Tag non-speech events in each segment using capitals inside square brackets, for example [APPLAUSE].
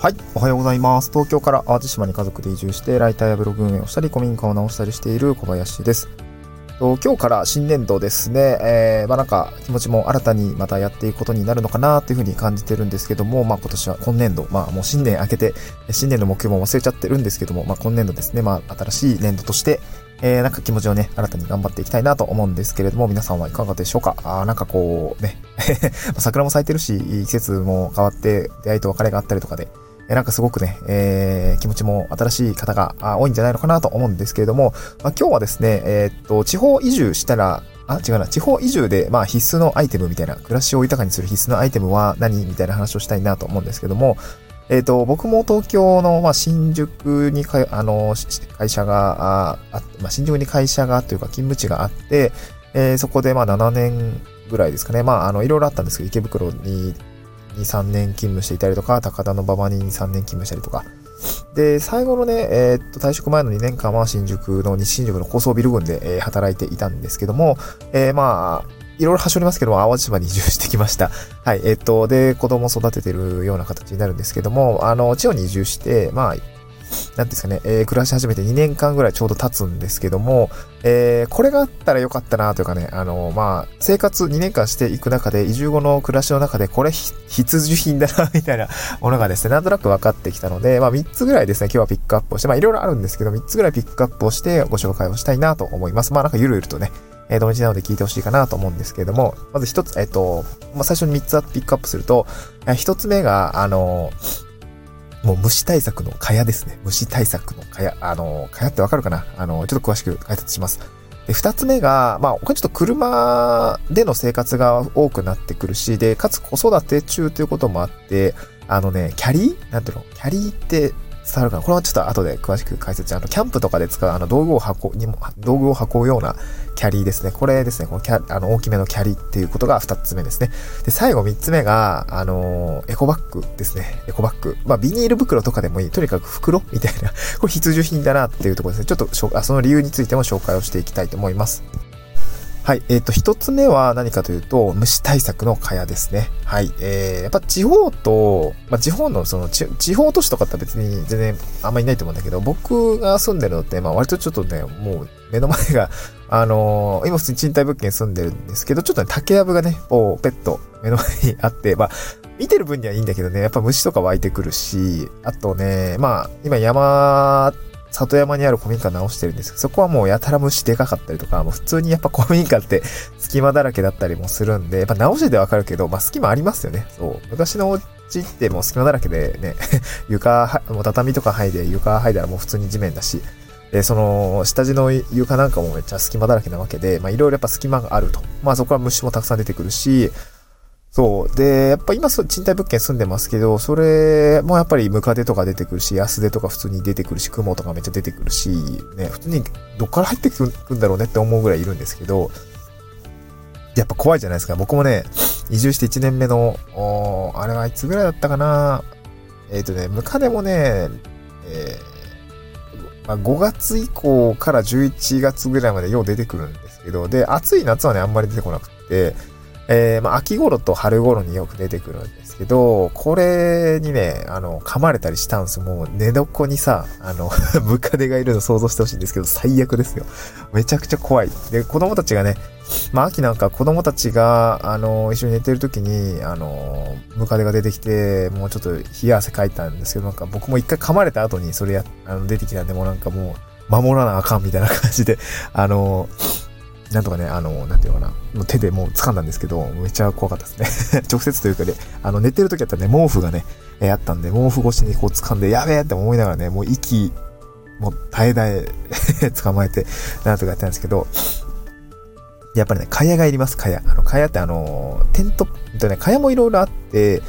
はい、おはようございます。東京から淡路島に家族で移住して、ライターやブログ運営をしたり、古民家を直したりしている小林です。今日から新年度ですね、えー、まあなんか気持ちも新たにまたやっていくことになるのかなというふうに感じてるんですけども、まあ今年は今年度、まあもう新年明けて、新年の目標も忘れちゃってるんですけども、まあ今年度ですね、まあ新しい年度として、えー、なんか気持ちをね、新たに頑張っていきたいなと思うんですけれども、皆さんはいかがでしょうか？あなんかこう、ね、[LAUGHS] 桜も咲いてるし、季節も変わって、出会いと別れがあったりとかで、えなんかすごくね、えー、気持ちも新しい方が多いんじゃないのかなと思うんですけれども、まあ、今日はですね、えー、っと、地方移住したら、あ、違うな、地方移住で、まあ必須のアイテムみたいな、暮らしを豊かにする必須のアイテムは何みたいな話をしたいなと思うんですけども、えっ、ー、と、僕も東京の、まあ、新宿にか、あの、会社が、あ、まあ、新宿に会社がというか勤務地があって、えー、そこでまあ7年ぐらいですかね。まあ、あの、いろいろあったんですけど、池袋に2、3年勤務していたりとか、高田の馬場に2、3年勤務したりとか。で、最後のね、えー、っと、退職前の2年間は新宿の、西新宿の高層ビル群で、えー、働いていたんですけども、えー、まあ、いろいろ端折りますけども、淡路島に移住してきました。はい、えっと、で、子供育ててるような形になるんですけども、あの、地方に移住して、まあ、なんですかね、えー、暮らし始めて2年間ぐらいちょうど経つんですけども、えー、これがあったらよかったなというかね、あの、まあ、生活2年間していく中で、移住後の暮らしの中で、これ必需品だな、[LAUGHS] みたいなものがですね、なんとなく分かってきたので、まあ、3つぐらいですね、今日はピックアップをして、まあ、いろいろあるんですけど、3つぐらいピックアップをしてご紹介をしたいなと思います。まあ、なんかゆるゆるとね、え、土日なので聞いてほしいかなと思うんですけれども、まず一つ、えっ、と、まあ、最初に3つピックアップすると、えー、1つ目が、あのもう虫対策の蚊帳ですね。虫対策の蚊帳。あの、蚊帳ってわかるかな？あの、ちょっと詳しく解説します。で、二つ目が、まあ、これちょっと車での生活が多くなってくるし、で、かつ子育て中ということもあって、あのね、キャリー？なんていうの？キャリーって伝わるかな？これはちょっと後で詳しく解説あの、キャンプとかで使うあの道具を運にも、道具を運ぶようなキャリーですね。これですね、このキャあの、大きめのキャリーっていうことが二つ目ですね。で、最後三つ目が、あのエコバッグですね。エコバッグ。まあ、ビニール袋とかでもいい。とにかく袋みたいな。これ必需品だなっていうところですね。ちょっとあ、その理由についても紹介をしていきたいと思います。はい。えっ、ー、と、一つ目は何かというと、虫対策の蚊帳ですね。はい。えー、やっぱ地方と、まあ、地方のその地方都市とかって別に全然あんまりいないと思うんだけど、僕が住んでるのって、まあ割とちょっとね、もう目の前が、[LAUGHS] あのー、今普通に賃貸物件住んでるんですけど、ちょっとね、竹やぶがね、こう、ペット、目の前にあって、まあ、見てる分にはいいんだけどね、やっぱ虫とか湧いてくるし、あとね、まあ、今山里山にある古民家直してるんですけど、そこはもうやたら虫でかかったりとか、もう普通にやっぱ古民家って [LAUGHS] 隙間だらけだったりもするんで、やっぱ直しててわかるけど、まあ隙間ありますよね。そう。昔のお家ってもう隙間だらけでね、[LAUGHS] 床、もう畳とか剥いで床剥いだらもう普通に地面だし、で、その、下地の床なんかもめっちゃ隙間だらけなわけで、まあいろいろやっぱ隙間があると。まあそこは虫もたくさん出てくるし、そう。で、やっぱ今賃貸物件住んでますけど、それもやっぱりムカデとか出てくるし、安手とか普通に出てくるし、雲とかめっちゃ出てくるし、ね、普通にどっから入ってくるんだろうねって思うぐらいいるんですけど、やっぱ怖いじゃないですか。僕もね、移住して1年目の、あれはいつぐらいだったかなえっ、ー、とね、ムカデもね、えー、まあ、5月以降から11月ぐらいまでよう出てくるんですけど、で、暑い夏はね、あんまり出てこなくて、えー、まあ、秋頃と春頃によく出てくるんですけど、これにね、あの、噛まれたりしたんですよ。もう寝床にさ、あの [LAUGHS] ムカデがいるの想像してほしいんですけど、最悪ですよ。めちゃくちゃ怖い。で、子供たちがね、まあ、秋なんか子供たちが、あの、一緒に寝てる時に、あの、ムカデが出てきて、もうちょっと冷や汗かいたんですけど、なんか僕も一回噛まれた後にそれや、あの、出てきたんで、もうなんかもう、守らなあかんみたいな感じで、あの、なんとかね、あの、なんていうのかな、もう手でもう掴んだんですけど、めっちゃ怖かったですね。[LAUGHS] 直接というかで、あの、寝てる時だったらね、毛布がね、え、あったんで、毛布越しにこう掴んで、やべえって思いながらね、もう息、もう耐え耐え [LAUGHS] 捕まえて、なんとかやってたんですけど、やっぱりね、蚊帳がいります、蚊帳。あの、蚊帳ってあの、テント、とね、蚊帳もいろいろあって、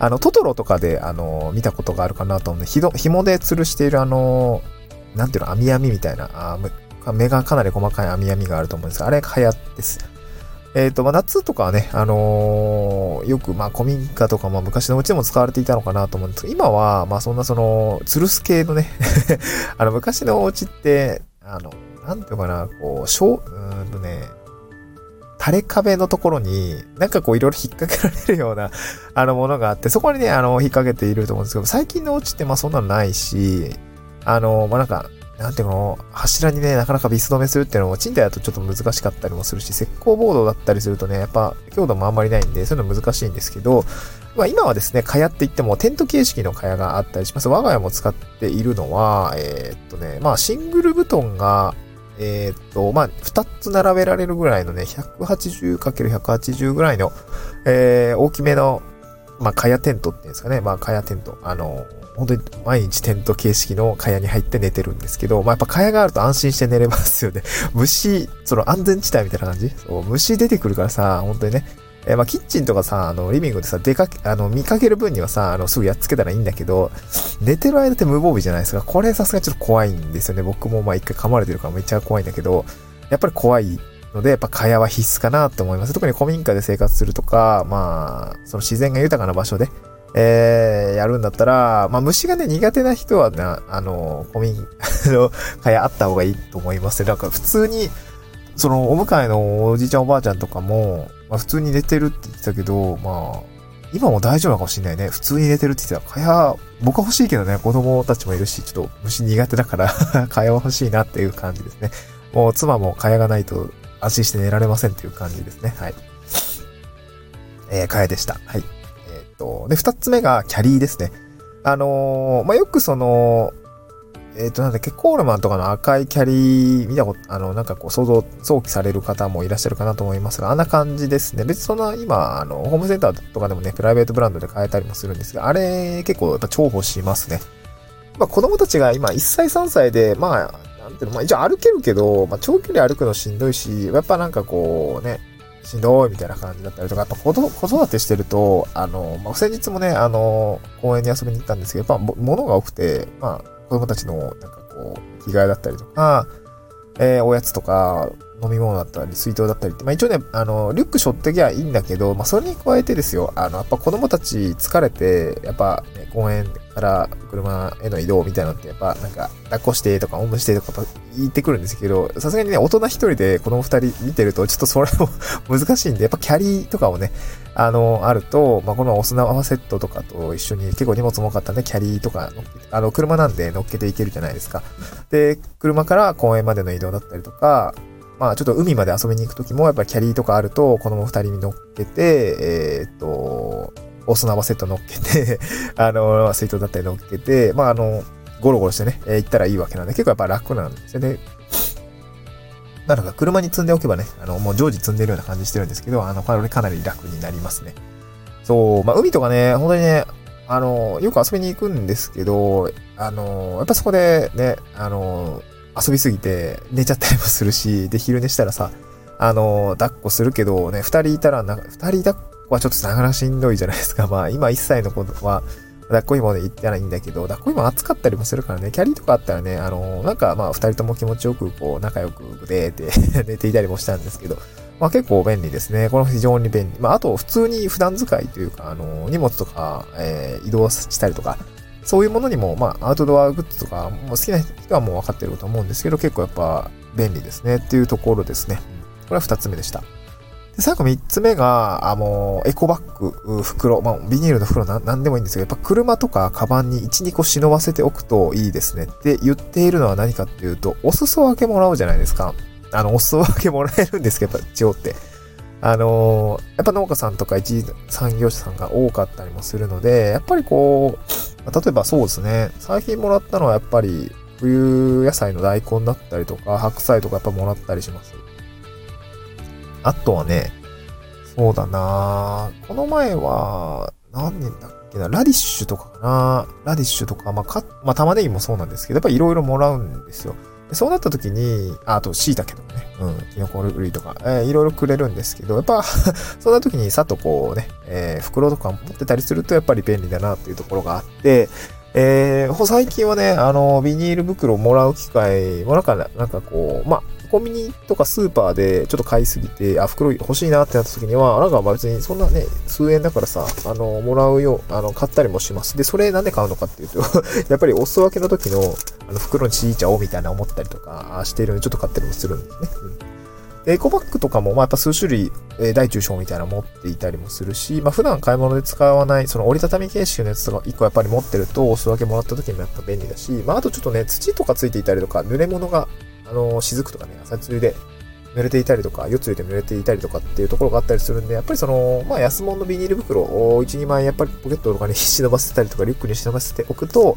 あの、トトロとかで、あの、見たことがあるかなと思うんで、ひど、紐で吊るしているあの、なんていうの、網網みたいな、あ目がかなり細かい網網があると思うんですが、あれが流行です。えっ、ー、と、まあ、夏とかはね、あのー、よく、まあ、古民家とか、まあ、昔のうちでも使われていたのかなと思うんですけど、今は、まあ、そんなその、吊るす系のね [LAUGHS] あの、昔のお家って、あの、なんていうかな、こう、小、うんとね、垂れ壁のところに、なんかこういろいろ引っ掛けられるような、あのものがあって、そこにね、あの、引っ掛けていると思うんですけど、最近のお家ってまあそんなのないし、あの、まあなんか、なんていうの、柱にね、なかなかビス止めするっていうのも、賃貸だとちょっと難しかったりもするし、石膏ボードだったりするとね、やっぱ強度もあんまりないんで、そういうの難しいんですけど、まあ今はですね、蚊帳って言ってもテント形式の蚊帳があったりします。我が家も使っているのは、えー、っとね、まあシングル布団が、えー、っと、まあ二つ並べられるぐらいのね、180×180 ぐらいの、えー、大きめの、まあ蚊帳テントっていうんですかね、まあ蚊帳テント。あの、本当に毎日テント形式の蚊帳に入って寝てるんですけど、まあ、やっぱ蚊帳があると安心して寝れますよね。[LAUGHS] 虫、その安全地帯みたいな感じ？そう、虫出てくるからさ、本当にね。えー、まあ、キッチンとかさ、あの、リビングでさ、出かけ、あの、見かける分にはさ、あの、すぐやっつけたらいいんだけど、寝てる間って無防備じゃないですか。これさすがちょっと怖いんですよね。僕もまあ一回噛まれてるからめっちゃ怖いんだけど、やっぱり怖いので、やっぱ蚊帳は必須かなって思います。特に古民家で生活するとか、まあ、その自然が豊かな場所で、えー、やるんだったら、まあ、虫がね、苦手な人はな、あの、古民 [LAUGHS] の蚊帳あった方がいいと思いますなんか普通に、その、お迎えのおじいちゃんおばあちゃんとかも、まあ、普通に寝てるって言ってたけど、まあ、今も大丈夫なのかもしれないね。普通に寝てるって言ってた。蚊帳、僕は欲しいけどね、子供たちもいるし、ちょっと虫苦手だから [LAUGHS] 蚊帳は欲しいなっていう感じですね。もう妻も蚊帳がないと安心して寝られませんっていう感じですね。はい。えー、蚊帳でした。はい。えっと、で、二つ目がキャリーですね。あのー、まあ、よくその、えっ、と、なんだっけ、コールマンとかの赤いキャリー見たこと、あの、なんかこう想像、想起される方もいらっしゃるかなと思いますが、あんな感じですね。別にそんな今、あの、ホームセンターとかでもね、プライベートブランドで買えたりもするんですが、あれ結構やっぱ重宝しますね。まあ子供たちが今1歳3歳で、まあ、なんていうの、まあ一応歩けるけど、まあ長距離歩くのしんどいし、やっぱなんかこうね、しんどいみたいな感じだったりとか、やっぱ子育てしてると、あの、まあ、先日もね、あの、公園に遊びに行ったんですけど、やっぱ物が多くて、まあ、子供たちの、なんかこう、着替えだったりとか、えー、おやつとか、飲み物だったり、水筒だったりって、まあ一応ね、あの、リュック背負ってきゃいいんだけど、まあそれに加えてですよ、あの、やっぱ子供たち疲れて、やっぱ、ね、公園から車への移動みたいなのって、やっぱなんか、抱っこしてとか、おんぶしてとか言ってくるんですけど、さすがにね、大人一人で子供二人見てると、ちょっとそれも [LAUGHS] 難しいんで、やっぱキャリーとかをね、あの、あると、まあ、このお砂泡セットとかと一緒に結構荷物も多かったんで、キャリーとかあの、車なんで乗っけていけるじゃないですか。で、車から公園までの移動だったりとか、まあちょっと海まで遊びに行くときも、やっぱりキャリーとかあると、子供二人に乗っけて、えー、っと、お砂場セット乗っけて [LAUGHS] あの、水筒だったり乗っけて、まああの、ゴロゴロしてね、え、行ったらいいわけなんで、結構やっぱ楽なんですよね。なのか車に積んでおけばね、あの、もう常時積んでるような感じしてるんですけど、あの、これかなり楽になりますね。そう、まあ海とかね、本当にね、あの、よく遊びに行くんですけど、あの、やっぱそこでね、あの、遊びすぎて寝ちゃったりもするし、で、昼寝したらさ、あの、抱っこするけどね、二人いたらな、二人抱っこはちょっとなかなかしんどいじゃないですか。[LAUGHS] まあ、今一歳の子は、抱っこ芋で行ったらいいんだけど、抱っこ芋暑かったりもするからね、キャリーとかあったらね、あの、なんかまあ、二人とも気持ちよく、こう、仲良くでーって寝ていたりもしたんですけど、まあ結構便利ですね。この非常に便利。まああと普通に普段使いというか、あの、荷物とか、えー、移動したりとか、そういうものにも、まあ、アウトドアグッズとか、もう好きな人はもう分かってると思うんですけど、結構やっぱ便利ですねっていうところですね。これは二つ目でした。で、最後三つ目が、あの、エコバッグ、袋、まあ、ビニールの袋なんでもいいんですけど、やっぱ車とかカバンに1、2個忍ばせておくといいですねって言っているのは何かっていうと、お裾分けもらうじゃないですか。あの、お裾分けもらえるんですけど、やっぱ地方って。あのやっぱ農家さんとか一次産業者さんが多かったりもするので、やっぱりこう、例えばそうですね。最近もらったのはやっぱり冬野菜の大根だったりとか、白菜とかやっぱもらったりします。あとはね、そうだなこの前は、何年だっけな、ラディッシュとかかなラディッシュとか、まあ、か、まあ、玉ねぎもそうなんですけど、やっぱいろいろもらうんですよ。そうなった時に、あ、と椎茸とかね、うん、キノコ類とか、えー、いろいろくれるんですけど、やっぱ [LAUGHS] そんな時にさっとこうね、えー、袋とか持ってたりするとやっぱり便利だなっていうところがあって、えー、最近はね、あの、ビニール袋をもらう機会もなんか、なんかこう、まあ、コンビニとかスーパーでちょっと買いすぎて、あ、袋欲しいなってなった時には、あなんか別にそんなね、数円だからさ、あの、もらうよう、あの、買ったりもします。で、それなんで買うのかっていうと [LAUGHS] やっぱりお裾分けの時の、あの、袋に敷いちゃおうみたいな思ったりとかしてるので、ちょっと買ったりもするんですね。うんエコバッグとかも、まあ、やっぱ数種類、えー、大中小みたいなの持っていたりもするし、まあ、普段買い物で使わない、その折りたたみ形式のやつとか1個やっぱり持ってると、お裾分けもらった時もやっぱ便利だし、まあ、あとちょっとね、土とかついていたりとか、濡れ物が、あの、雫とかね、朝露で濡れていたりとか、夜露で濡れていたりとかっていうところがあったりするんで、やっぱりその、まあ、安物のビニール袋を1、2枚やっぱりポケットとかに忍ばせたりとか、リュックに忍ばせておくと、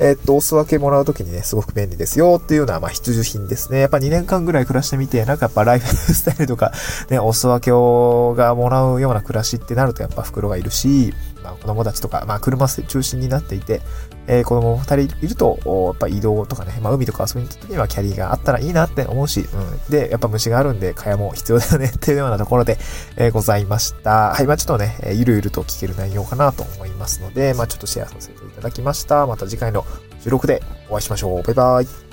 えっと、お裾分けもらうときにね、すごく便利ですよっていうような、まあ、必需品ですね。やっぱ2年間ぐらい暮らしてみて、なんかやっぱライフスタイルとか、ね、お裾分けをがもらうような暮らしってなるとやっぱ袋がいるし、まあ、子供たちとか、まあ、車中心になっていて、えー、子供二人いると、やっぱ移動とかね、まあ、海とか遊びに行った時にはキャリーがあったらいいなって思うし、うん。で、やっぱ虫があるんで、蚊帳も必要だよね [LAUGHS] っていうようなところで、えー、ございました。はい、まあちょっとね、ゆるゆると聞ける内容かなと思いますので、まあちょっとシェアさせていただきました。また次回の収録でお会いしましょう。バイバイ。